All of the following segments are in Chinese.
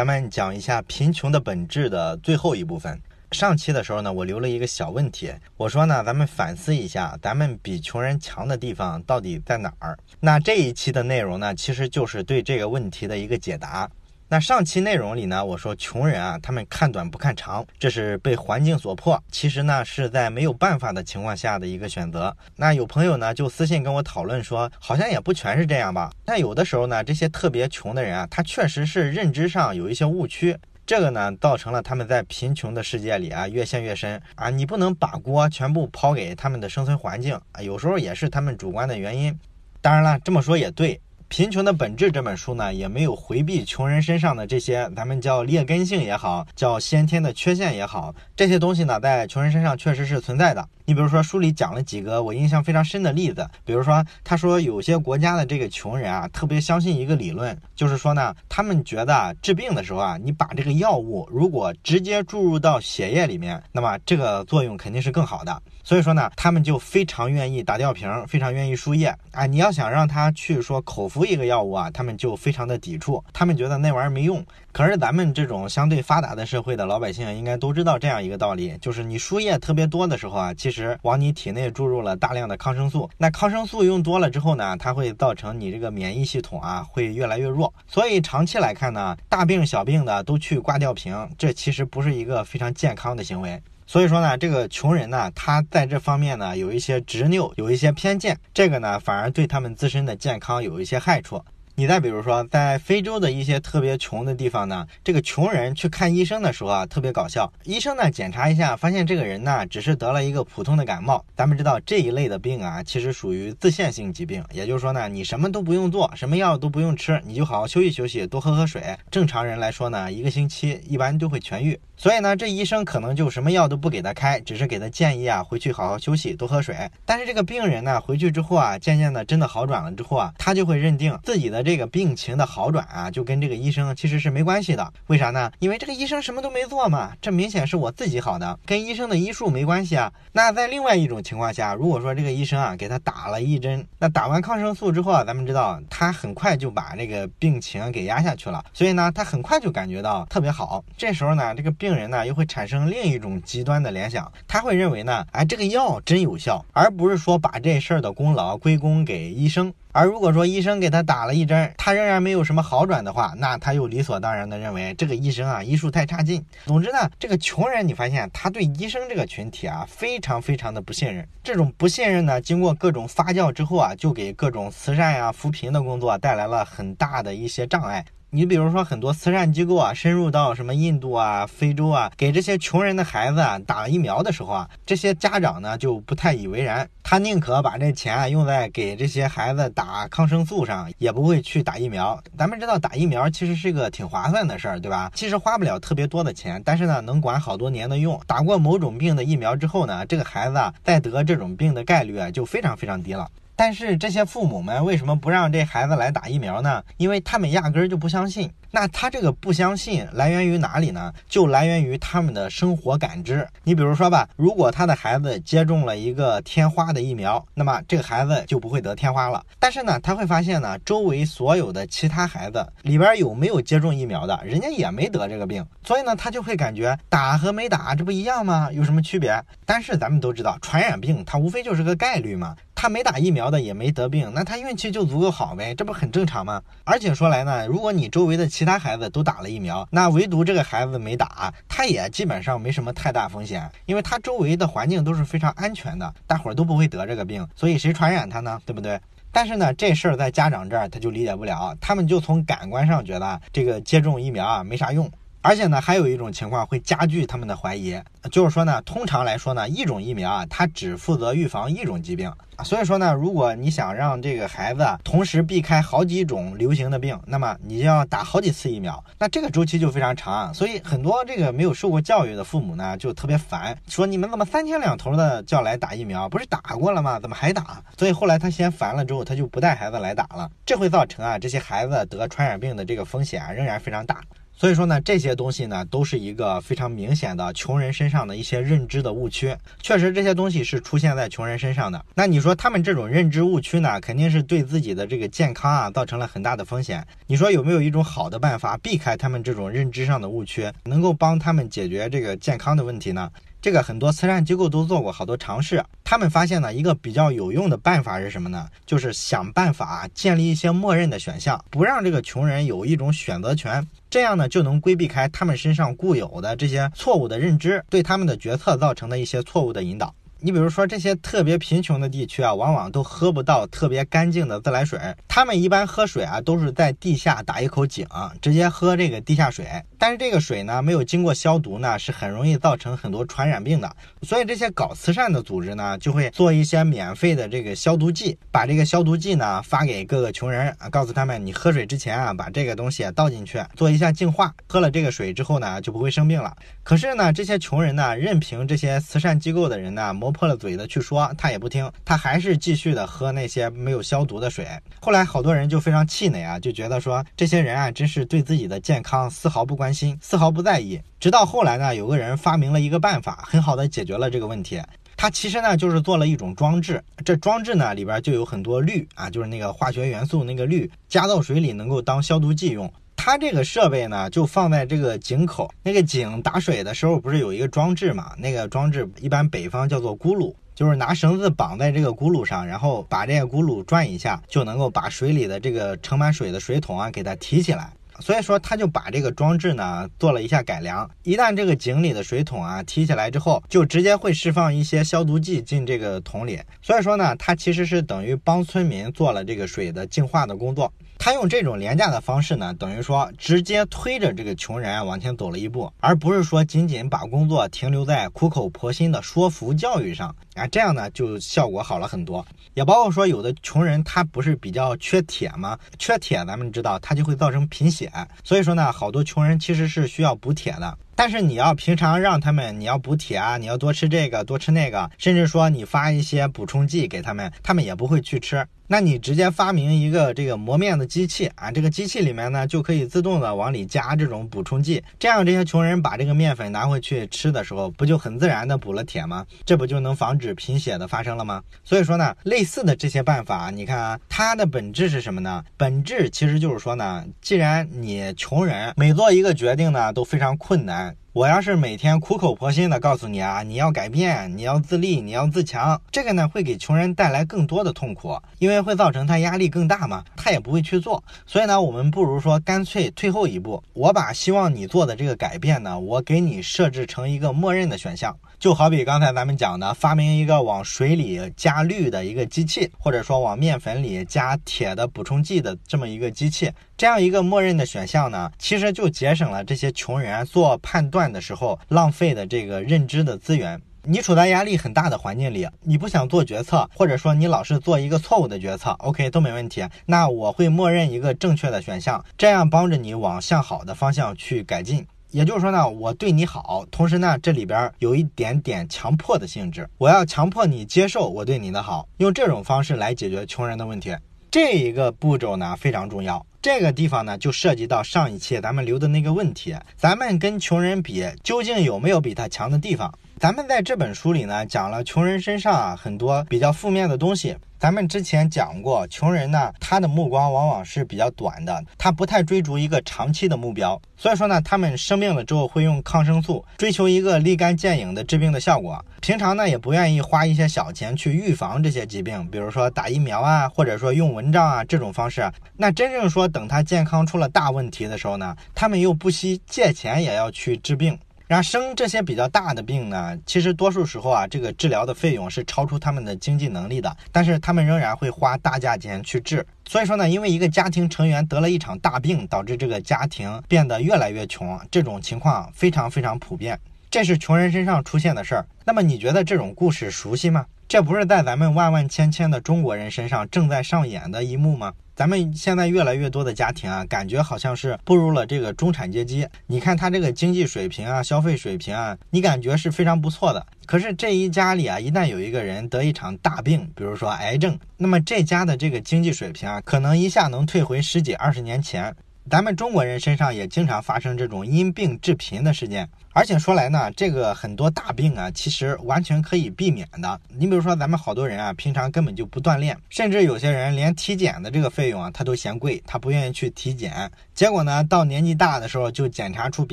咱们讲一下贫穷的本质的最后一部分。上期的时候呢，我留了一个小问题，我说呢，咱们反思一下，咱们比穷人强的地方到底在哪儿？那这一期的内容呢，其实就是对这个问题的一个解答。那上期内容里呢，我说穷人啊，他们看短不看长，这是被环境所迫，其实呢是在没有办法的情况下的一个选择。那有朋友呢就私信跟我讨论说，好像也不全是这样吧。但有的时候呢，这些特别穷的人啊，他确实是认知上有一些误区，这个呢造成了他们在贫穷的世界里啊越陷越深啊。你不能把锅全部抛给他们的生存环境啊，有时候也是他们主观的原因。当然了，这么说也对。《贫穷的本质》这本书呢，也没有回避穷人身上的这些咱们叫劣根性也好，叫先天的缺陷也好，这些东西呢，在穷人身上确实是存在的。你比如说，书里讲了几个我印象非常深的例子，比如说，他说有些国家的这个穷人啊，特别相信一个理论，就是说呢，他们觉得治病的时候啊，你把这个药物如果直接注入到血液里面，那么这个作用肯定是更好的。所以说呢，他们就非常愿意打吊瓶，非常愿意输液啊。你要想让他去说口服服一个药物啊，他们就非常的抵触，他们觉得那玩意儿没用。可是咱们这种相对发达的社会的老百姓应该都知道这样一个道理，就是你输液特别多的时候啊，其实往你体内注入了大量的抗生素。那抗生素用多了之后呢，它会造成你这个免疫系统啊会越来越弱。所以长期来看呢，大病小病的都去挂吊瓶，这其实不是一个非常健康的行为。所以说呢，这个穷人呢，他在这方面呢有一些执拗，有一些偏见，这个呢反而对他们自身的健康有一些害处。你再比如说，在非洲的一些特别穷的地方呢，这个穷人去看医生的时候啊，特别搞笑。医生呢检查一下，发现这个人呢只是得了一个普通的感冒。咱们知道这一类的病啊，其实属于自限性疾病，也就是说呢，你什么都不用做，什么药都不用吃，你就好好休息休息，多喝喝水。正常人来说呢，一个星期一般就会痊愈。所以呢，这医生可能就什么药都不给他开，只是给他建议啊，回去好好休息，多喝水。但是这个病人呢，回去之后啊，渐渐的真的好转了之后啊，他就会认定自己的这个病情的好转啊，就跟这个医生其实是没关系的。为啥呢？因为这个医生什么都没做嘛，这明显是我自己好的，跟医生的医术没关系啊。那在另外一种情况下，如果说这个医生啊给他打了一针，那打完抗生素之后啊，咱们知道他很快就把这个病情给压下去了，所以呢，他很快就感觉到特别好。这时候呢，这个病。病人呢又会产生另一种极端的联想，他会认为呢，哎，这个药真有效，而不是说把这事儿的功劳归功给医生。而如果说医生给他打了一针，他仍然没有什么好转的话，那他又理所当然的认为这个医生啊医术太差劲。总之呢，这个穷人你发现他对医生这个群体啊非常非常的不信任，这种不信任呢，经过各种发酵之后啊，就给各种慈善呀扶贫的工作带来了很大的一些障碍。你比如说，很多慈善机构啊，深入到什么印度啊、非洲啊，给这些穷人的孩子啊打疫苗的时候啊，这些家长呢就不太以为然，他宁可把这钱啊用在给这些孩子打抗生素上，也不会去打疫苗。咱们知道打疫苗其实是个挺划算的事儿，对吧？其实花不了特别多的钱，但是呢，能管好多年的用。打过某种病的疫苗之后呢，这个孩子啊再得这种病的概率啊就非常非常低了。但是这些父母们为什么不让这孩子来打疫苗呢？因为他们压根儿就不相信。那他这个不相信来源于哪里呢？就来源于他们的生活感知。你比如说吧，如果他的孩子接种了一个天花的疫苗，那么这个孩子就不会得天花了。但是呢，他会发现呢，周围所有的其他孩子里边有没有接种疫苗的，人家也没得这个病。所以呢，他就会感觉打和没打这不一样吗？有什么区别？但是咱们都知道，传染病它无非就是个概率嘛。他没打疫苗的也没得病，那他运气就足够好呗，这不很正常吗？而且说来呢，如果你周围的其他孩子都打了疫苗，那唯独这个孩子没打，他也基本上没什么太大风险，因为他周围的环境都是非常安全的，大伙儿都不会得这个病，所以谁传染他呢？对不对？但是呢，这事儿在家长这儿他就理解不了，他们就从感官上觉得这个接种疫苗啊没啥用。而且呢，还有一种情况会加剧他们的怀疑，就是说呢，通常来说呢，一种疫苗啊，它只负责预防一种疾病。所以说呢，如果你想让这个孩子同时避开好几种流行的病，那么你就要打好几次疫苗，那这个周期就非常长。所以很多这个没有受过教育的父母呢，就特别烦，说你们怎么三天两头的叫来打疫苗？不是打过了吗？怎么还打？所以后来他嫌烦了之后，他就不带孩子来打了。这会造成啊，这些孩子得传染病的这个风险啊，仍然非常大。所以说呢，这些东西呢，都是一个非常明显的穷人身上的一些认知的误区。确实，这些东西是出现在穷人身上的。那你说他们这种认知误区呢，肯定是对自己的这个健康啊，造成了很大的风险。你说有没有一种好的办法避开他们这种认知上的误区，能够帮他们解决这个健康的问题呢？这个很多慈善机构都做过好多尝试，他们发现呢，一个比较有用的办法是什么呢？就是想办法建立一些默认的选项，不让这个穷人有一种选择权，这样呢就能规避开他们身上固有的这些错误的认知，对他们的决策造成的一些错误的引导。你比如说这些特别贫穷的地区啊，往往都喝不到特别干净的自来水。他们一般喝水啊，都是在地下打一口井，直接喝这个地下水。但是这个水呢，没有经过消毒呢，是很容易造成很多传染病的。所以这些搞慈善的组织呢，就会做一些免费的这个消毒剂，把这个消毒剂呢发给各个穷人啊，告诉他们，你喝水之前啊，把这个东西倒进去，做一下净化。喝了这个水之后呢，就不会生病了。可是呢，这些穷人呢，任凭这些慈善机构的人呢，破了嘴的去说，他也不听，他还是继续的喝那些没有消毒的水。后来好多人就非常气馁啊，就觉得说，这些人啊，真是对自己的健康丝毫不关。心丝毫不在意，直到后来呢，有个人发明了一个办法，很好的解决了这个问题。他其实呢就是做了一种装置，这装置呢里边就有很多氯啊，就是那个化学元素那个氯，加到水里能够当消毒剂用。它这个设备呢就放在这个井口，那个井打水的时候不是有一个装置嘛？那个装置一般北方叫做轱辘，就是拿绳子绑在这个轱辘上，然后把这个轱辘转一下，就能够把水里的这个盛满水的水桶啊给它提起来。所以说，他就把这个装置呢做了一下改良。一旦这个井里的水桶啊提起来之后，就直接会释放一些消毒剂进这个桶里。所以说呢，它其实是等于帮村民做了这个水的净化的工作。他用这种廉价的方式呢，等于说直接推着这个穷人往前走了一步，而不是说仅仅把工作停留在苦口婆心的说服教育上啊，这样呢就效果好了很多。也包括说有的穷人他不是比较缺铁吗？缺铁咱们知道他就会造成贫血，所以说呢，好多穷人其实是需要补铁的。但是你要平常让他们，你要补铁啊，你要多吃这个，多吃那个，甚至说你发一些补充剂给他们，他们也不会去吃。那你直接发明一个这个磨面的机器啊，这个机器里面呢就可以自动的往里加这种补充剂，这样这些穷人把这个面粉拿回去吃的时候，不就很自然的补了铁吗？这不就能防止贫血的发生了吗？所以说呢，类似的这些办法，你看啊，它的本质是什么呢？本质其实就是说呢，既然你穷人每做一个决定呢都非常困难。我要是每天苦口婆心的告诉你啊，你要改变，你要自立，你要自强，这个呢会给穷人带来更多的痛苦，因为会造成他压力更大嘛，他也不会去做。所以呢，我们不如说干脆退后一步，我把希望你做的这个改变呢，我给你设置成一个默认的选项。就好比刚才咱们讲的，发明一个往水里加氯的一个机器，或者说往面粉里加铁的补充剂的这么一个机器，这样一个默认的选项呢，其实就节省了这些穷人做判断的时候浪费的这个认知的资源。你处在压力很大的环境里，你不想做决策，或者说你老是做一个错误的决策，OK 都没问题。那我会默认一个正确的选项，这样帮着你往向好的方向去改进。也就是说呢，我对你好，同时呢，这里边有一点点强迫的性质，我要强迫你接受我对你的好，用这种方式来解决穷人的问题。这一个步骤呢非常重要。这个地方呢就涉及到上一期咱们留的那个问题，咱们跟穷人比，究竟有没有比他强的地方？咱们在这本书里呢讲了穷人身上啊很多比较负面的东西。咱们之前讲过，穷人呢，他的目光往往是比较短的，他不太追逐一个长期的目标。所以说呢，他们生病了之后会用抗生素，追求一个立竿见影的治病的效果。平常呢，也不愿意花一些小钱去预防这些疾病，比如说打疫苗啊，或者说用蚊帐啊这种方式。那真正说等他健康出了大问题的时候呢，他们又不惜借钱也要去治病。然后生这些比较大的病呢，其实多数时候啊，这个治疗的费用是超出他们的经济能力的，但是他们仍然会花大价钱去治。所以说呢，因为一个家庭成员得了一场大病，导致这个家庭变得越来越穷，这种情况非常非常普遍，这是穷人身上出现的事儿。那么你觉得这种故事熟悉吗？这不是在咱们万万千千的中国人身上正在上演的一幕吗？咱们现在越来越多的家庭啊，感觉好像是步入了这个中产阶级。你看他这个经济水平啊，消费水平啊，你感觉是非常不错的。可是这一家里啊，一旦有一个人得一场大病，比如说癌症，那么这家的这个经济水平啊，可能一下能退回十几二十年前。咱们中国人身上也经常发生这种因病致贫的事件。而且说来呢，这个很多大病啊，其实完全可以避免的。你比如说，咱们好多人啊，平常根本就不锻炼，甚至有些人连体检的这个费用啊，他都嫌贵，他不愿意去体检。结果呢，到年纪大的时候，就检查出比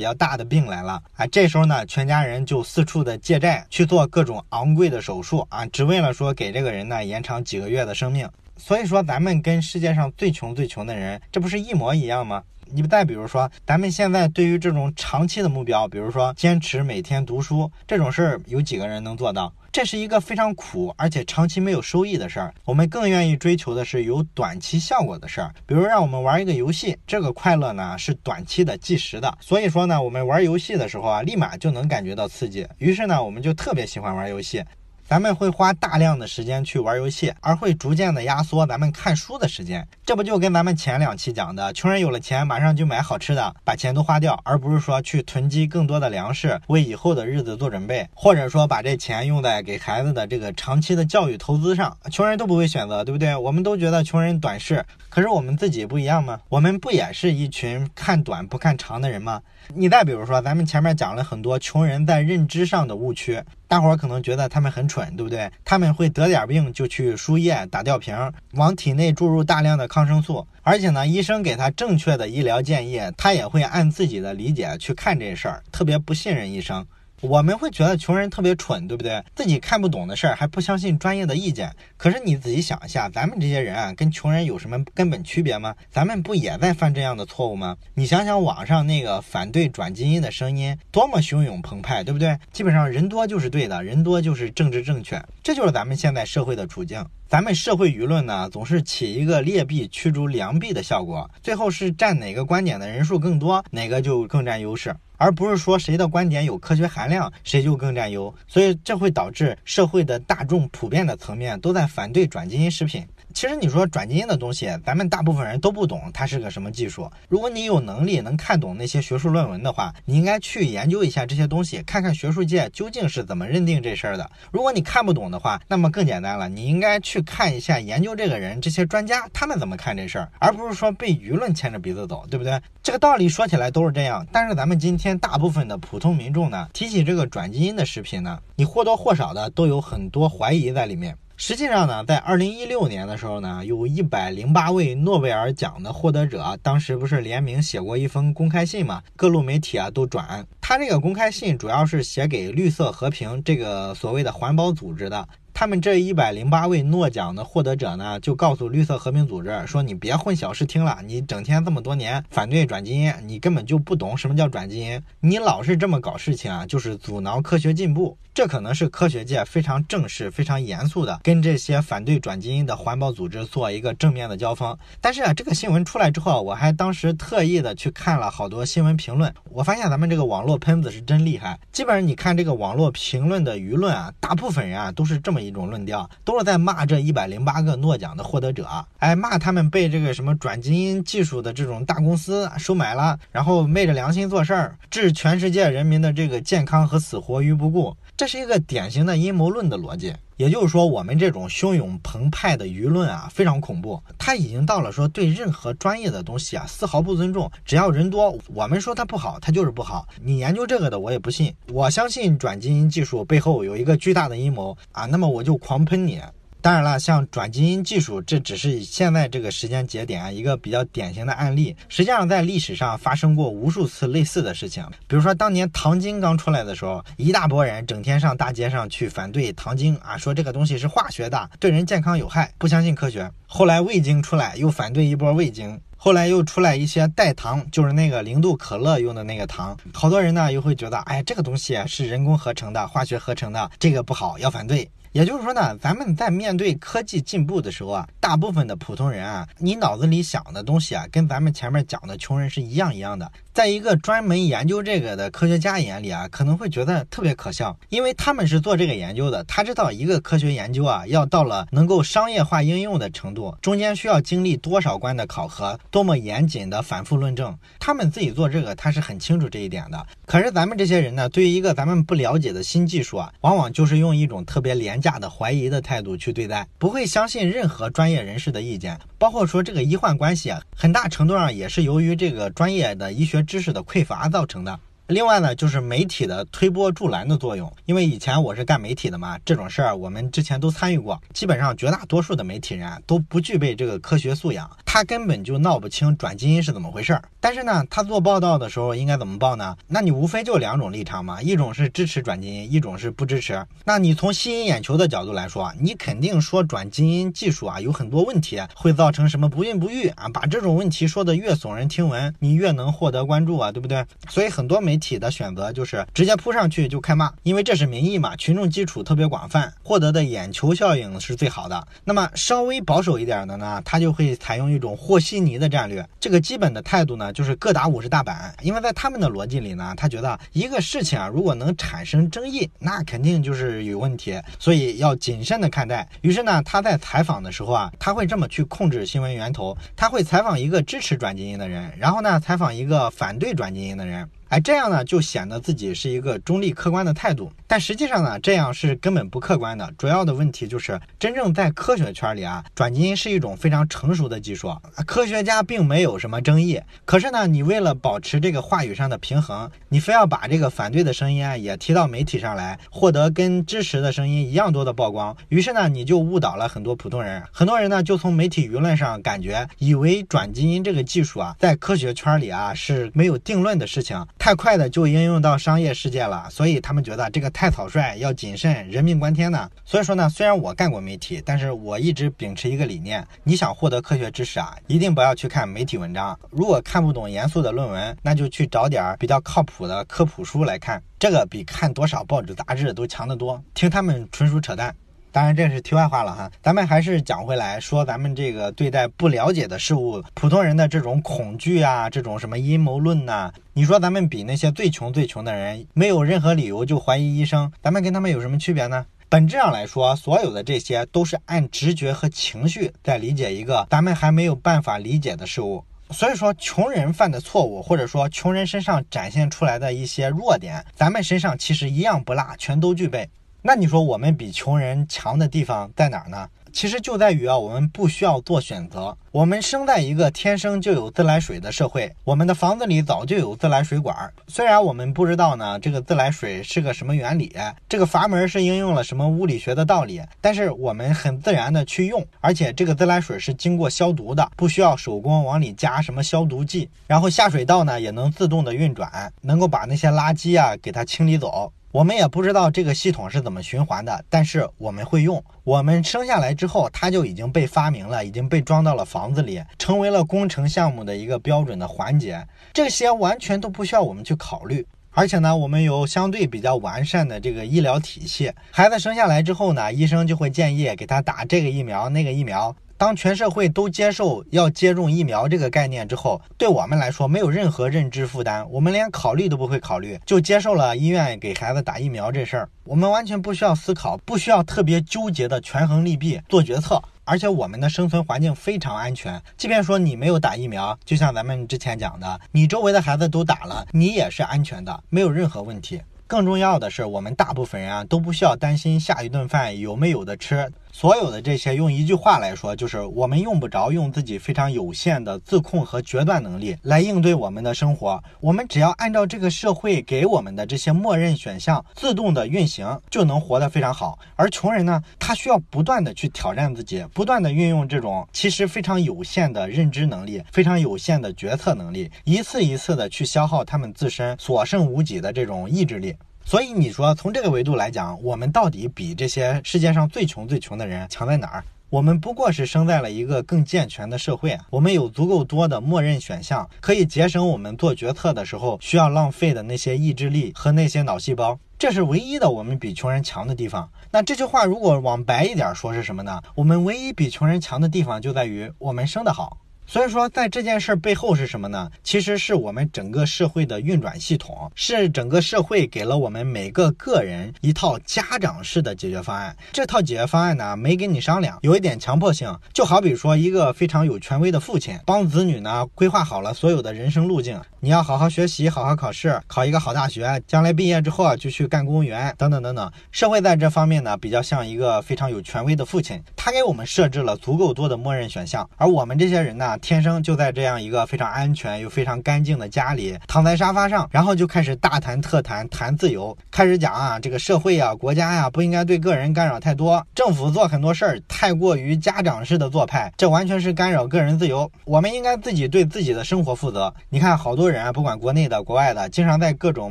较大的病来了啊。这时候呢，全家人就四处的借债去做各种昂贵的手术啊，只为了说给这个人呢延长几个月的生命。所以说，咱们跟世界上最穷最穷的人，这不是一模一样吗？你再比如说，咱们现在对于这种长期的目标，比如说坚持每天读书这种事儿，有几个人能做到？这是一个非常苦而且长期没有收益的事儿。我们更愿意追求的是有短期效果的事儿，比如让我们玩一个游戏，这个快乐呢是短期的、计时的。所以说呢，我们玩游戏的时候啊，立马就能感觉到刺激，于是呢，我们就特别喜欢玩游戏。咱们会花大量的时间去玩游戏，而会逐渐的压缩咱们看书的时间。这不就跟咱们前两期讲的，穷人有了钱马上就买好吃的，把钱都花掉，而不是说去囤积更多的粮食，为以后的日子做准备，或者说把这钱用在给孩子的这个长期的教育投资上。穷人都不会选择，对不对？我们都觉得穷人短视，可是我们自己不一样吗？我们不也是一群看短不看长的人吗？你再比如说，咱们前面讲了很多穷人在认知上的误区。大伙儿可能觉得他们很蠢，对不对？他们会得点病就去输液、打吊瓶，往体内注入大量的抗生素，而且呢，医生给他正确的医疗建议，他也会按自己的理解去看这事儿，特别不信任医生。我们会觉得穷人特别蠢，对不对？自己看不懂的事儿还不相信专业的意见。可是你仔细想一下，咱们这些人啊，跟穷人有什么根本区别吗？咱们不也在犯这样的错误吗？你想想网上那个反对转基因的声音，多么汹涌澎湃，对不对？基本上人多就是对的，人多就是政治正确，这就是咱们现在社会的处境。咱们社会舆论呢，总是起一个劣币驱逐良币的效果，最后是占哪个观点的人数更多，哪个就更占优势，而不是说谁的观点有科学含量，谁就更占优。所以这会导致社会的大众普遍的层面都在反对转基因食品。其实你说转基因的东西，咱们大部分人都不懂它是个什么技术。如果你有能力能看懂那些学术论文的话，你应该去研究一下这些东西，看看学术界究竟是怎么认定这事儿的。如果你看不懂的话，那么更简单了，你应该去看一下研究这个人这些专家他们怎么看这事儿，而不是说被舆论牵着鼻子走，对不对？这个道理说起来都是这样，但是咱们今天大部分的普通民众呢，提起这个转基因的食品呢，你或多或少的都有很多怀疑在里面。实际上呢，在二零一六年的时候呢，有一百零八位诺贝尔奖的获得者，当时不是联名写过一封公开信嘛？各路媒体啊都转。他这个公开信主要是写给绿色和平这个所谓的环保组织的。他们这一百零八位诺奖的获得者呢，就告诉绿色和平组织说：“你别混淆视听了，你整天这么多年反对转基因，你根本就不懂什么叫转基因。你老是这么搞事情啊，就是阻挠科学进步。这可能是科学界非常正式、非常严肃的跟这些反对转基因的环保组织做一个正面的交锋。但是啊，这个新闻出来之后，我还当时特意的去看了好多新闻评论，我发现咱们这个网络喷子是真厉害。基本上你看这个网络评论的舆论啊，大部分人啊都是这么一。种论调都是在骂这一百零八个诺奖的获得者，哎，骂他们被这个什么转基因技术的这种大公司收买了，然后昧着良心做事儿，置全世界人民的这个健康和死活于不顾。这是一个典型的阴谋论的逻辑。也就是说，我们这种汹涌澎湃的舆论啊，非常恐怖。他已经到了说对任何专业的东西啊丝毫不尊重，只要人多，我们说他不好，他就是不好。你研究这个的，我也不信。我相信转基因技术背后有一个巨大的阴谋啊，那么我就狂喷你。当然了，像转基因技术，这只是现在这个时间节点啊一个比较典型的案例。实际上，在历史上发生过无数次类似的事情。比如说，当年糖精刚出来的时候，一大波人整天上大街上去反对糖精啊，说这个东西是化学的，对人健康有害，不相信科学。后来味精出来，又反对一波味精。后来又出来一些代糖，就是那个零度可乐用的那个糖。好多人呢又会觉得，哎，这个东西是人工合成的，化学合成的，这个不好，要反对。也就是说呢，咱们在面对科技进步的时候啊，大部分的普通人啊，你脑子里想的东西啊，跟咱们前面讲的穷人是一样一样的。在一个专门研究这个的科学家眼里啊，可能会觉得特别可笑，因为他们是做这个研究的，他知道一个科学研究啊，要到了能够商业化应用的程度，中间需要经历多少关的考核，多么严谨的反复论证，他们自己做这个，他是很清楚这一点的。可是咱们这些人呢，对于一个咱们不了解的新技术啊，往往就是用一种特别廉价的怀疑的态度去对待，不会相信任何专业人士的意见，包括说这个医患关系啊，很大程度上也是由于这个专业的医学知识的匮乏造成的。另外呢，就是媒体的推波助澜的作用。因为以前我是干媒体的嘛，这种事儿我们之前都参与过。基本上绝大多数的媒体人都不具备这个科学素养，他根本就闹不清转基因是怎么回事儿。但是呢，他做报道的时候应该怎么报呢？那你无非就两种立场嘛，一种是支持转基因，一种是不支持。那你从吸引眼球的角度来说，你肯定说转基因技术啊有很多问题，会造成什么不孕不育啊？把这种问题说的越耸人听闻，你越能获得关注啊，对不对？所以很多媒体的选择就是直接扑上去就开骂，因为这是民意嘛，群众基础特别广泛，获得的眼球效应是最好的。那么稍微保守一点的呢，他就会采用一种和稀泥的战略。这个基本的态度呢，就是各打五十大板。因为在他们的逻辑里呢，他觉得一个事情啊，如果能产生争议，那肯定就是有问题，所以要谨慎的看待。于是呢，他在采访的时候啊，他会这么去控制新闻源头，他会采访一个支持转基因的人，然后呢，采访一个反对转基因的人。哎，这样呢就显得自己是一个中立客观的态度，但实际上呢，这样是根本不客观的。主要的问题就是，真正在科学圈里啊，转基因是一种非常成熟的技术，科学家并没有什么争议。可是呢，你为了保持这个话语上的平衡，你非要把这个反对的声音啊也提到媒体上来，获得跟支持的声音一样多的曝光。于是呢，你就误导了很多普通人，很多人呢就从媒体舆论上感觉，以为转基因这个技术啊，在科学圈里啊是没有定论的事情。太快的就应用到商业世界了，所以他们觉得这个太草率，要谨慎，人命关天呢。所以说呢，虽然我干过媒体，但是我一直秉持一个理念：你想获得科学知识啊，一定不要去看媒体文章。如果看不懂严肃的论文，那就去找点比较靠谱的科普书来看，这个比看多少报纸杂志都强得多。听他们纯属扯淡。当然，这是题外话了哈。咱们还是讲回来说，咱们这个对待不了解的事物，普通人的这种恐惧啊，这种什么阴谋论呐，你说咱们比那些最穷最穷的人，没有任何理由就怀疑医生，咱们跟他们有什么区别呢？本质上来说，所有的这些都是按直觉和情绪在理解一个咱们还没有办法理解的事物。所以说，穷人犯的错误，或者说穷人身上展现出来的一些弱点，咱们身上其实一样不落，全都具备。那你说我们比穷人强的地方在哪儿呢？其实就在于啊，我们不需要做选择。我们生在一个天生就有自来水的社会，我们的房子里早就有自来水管。虽然我们不知道呢，这个自来水是个什么原理，这个阀门是应用了什么物理学的道理，但是我们很自然的去用，而且这个自来水是经过消毒的，不需要手工往里加什么消毒剂，然后下水道呢也能自动的运转，能够把那些垃圾啊给它清理走。我们也不知道这个系统是怎么循环的，但是我们会用。我们生下来之后，它就已经被发明了，已经被装到了房子里，成为了工程项目的一个标准的环节。这些完全都不需要我们去考虑。而且呢，我们有相对比较完善的这个医疗体系。孩子生下来之后呢，医生就会建议给他打这个疫苗、那个疫苗。当全社会都接受要接种疫苗这个概念之后，对我们来说没有任何认知负担，我们连考虑都不会考虑，就接受了医院给孩子打疫苗这事儿。我们完全不需要思考，不需要特别纠结的权衡利弊做决策，而且我们的生存环境非常安全。即便说你没有打疫苗，就像咱们之前讲的，你周围的孩子都打了，你也是安全的，没有任何问题。更重要的是，我们大部分人啊都不需要担心下一顿饭有没有的吃。所有的这些，用一句话来说，就是我们用不着用自己非常有限的自控和决断能力来应对我们的生活。我们只要按照这个社会给我们的这些默认选项自动的运行，就能活得非常好。而穷人呢，他需要不断的去挑战自己，不断的运用这种其实非常有限的认知能力、非常有限的决策能力，一次一次的去消耗他们自身所剩无几的这种意志力。所以你说从这个维度来讲，我们到底比这些世界上最穷最穷的人强在哪儿？我们不过是生在了一个更健全的社会啊，我们有足够多的默认选项，可以节省我们做决策的时候需要浪费的那些意志力和那些脑细胞，这是唯一的我们比穷人强的地方。那这句话如果往白一点说是什么呢？我们唯一比穷人强的地方就在于我们生得好。所以说，在这件事背后是什么呢？其实是我们整个社会的运转系统，是整个社会给了我们每个个人一套家长式的解决方案。这套解决方案呢，没跟你商量，有一点强迫性。就好比说，一个非常有权威的父亲，帮子女呢规划好了所有的人生路径。你要好好学习，好好考试，考一个好大学，将来毕业之后啊，就去干公务员，等等等等。社会在这方面呢，比较像一个非常有权威的父亲，他给我们设置了足够多的默认选项，而我们这些人呢。天生就在这样一个非常安全又非常干净的家里，躺在沙发上，然后就开始大谈特谈谈自由，开始讲啊，这个社会啊，国家呀，不应该对个人干扰太多，政府做很多事儿太过于家长式的做派，这完全是干扰个人自由，我们应该自己对自己的生活负责。你看，好多人，不管国内的、国外的，经常在各种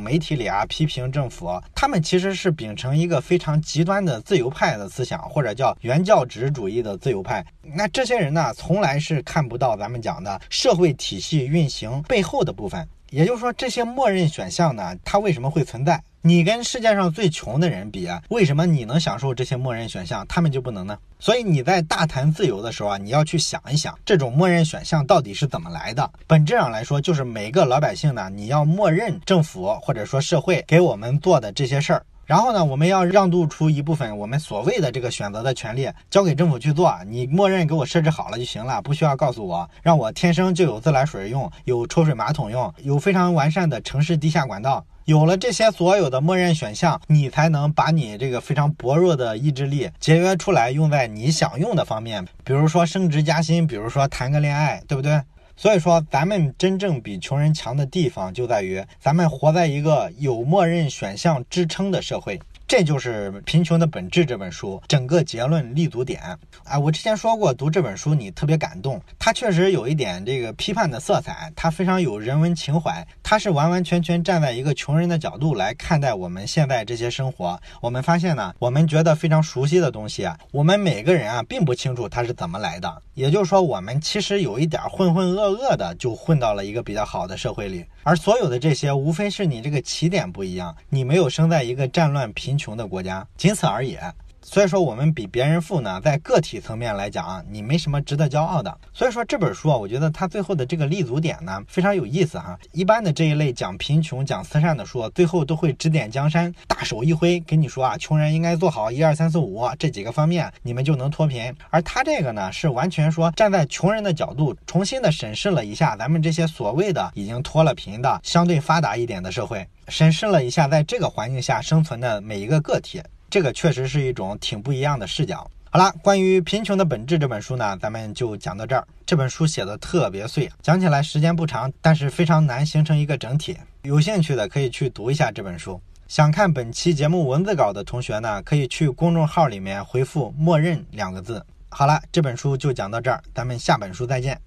媒体里啊批评政府，他们其实是秉承一个非常极端的自由派的思想，或者叫原教旨主义的自由派。那这些人呢，从来是看不到。咱们讲的社会体系运行背后的部分，也就是说，这些默认选项呢，它为什么会存在？你跟世界上最穷的人比啊，为什么你能享受这些默认选项，他们就不能呢？所以你在大谈自由的时候啊，你要去想一想，这种默认选项到底是怎么来的？本质上来说，就是每个老百姓呢，你要默认政府或者说社会给我们做的这些事儿。然后呢，我们要让渡出一部分我们所谓的这个选择的权利，交给政府去做。你默认给我设置好了就行了，不需要告诉我，让我天生就有自来水用，有抽水马桶用，有非常完善的城市地下管道。有了这些所有的默认选项，你才能把你这个非常薄弱的意志力节约出来，用在你想用的方面，比如说升职加薪，比如说谈个恋爱，对不对？所以说，咱们真正比穷人强的地方就在于，咱们活在一个有默认选项支撑的社会。这就是《贫穷的本质》这本书整个结论立足点啊！我之前说过，读这本书你特别感动，它确实有一点这个批判的色彩，它非常有人文情怀，它是完完全全站在一个穷人的角度来看待我们现在这些生活。我们发现呢，我们觉得非常熟悉的东西啊，我们每个人啊并不清楚它是怎么来的。也就是说，我们其实有一点浑浑噩噩的就混到了一个比较好的社会里，而所有的这些，无非是你这个起点不一样，你没有生在一个战乱贫。穷的国家，仅此而已。所以说，我们比别人富呢，在个体层面来讲啊，你没什么值得骄傲的。所以说这本书啊，我觉得它最后的这个立足点呢，非常有意思哈。一般的这一类讲贫穷、讲慈善的书，最后都会指点江山，大手一挥跟你说啊，穷人应该做好一二三四五这几个方面，你们就能脱贫。而他这个呢，是完全说站在穷人的角度，重新的审视了一下咱们这些所谓的已经脱了贫的相对发达一点的社会，审视了一下在这个环境下生存的每一个个体。这个确实是一种挺不一样的视角。好了，关于《贫穷的本质》这本书呢，咱们就讲到这儿。这本书写的特别碎，讲起来时间不长，但是非常难形成一个整体。有兴趣的可以去读一下这本书。想看本期节目文字稿的同学呢，可以去公众号里面回复“默认”两个字。好了，这本书就讲到这儿，咱们下本书再见。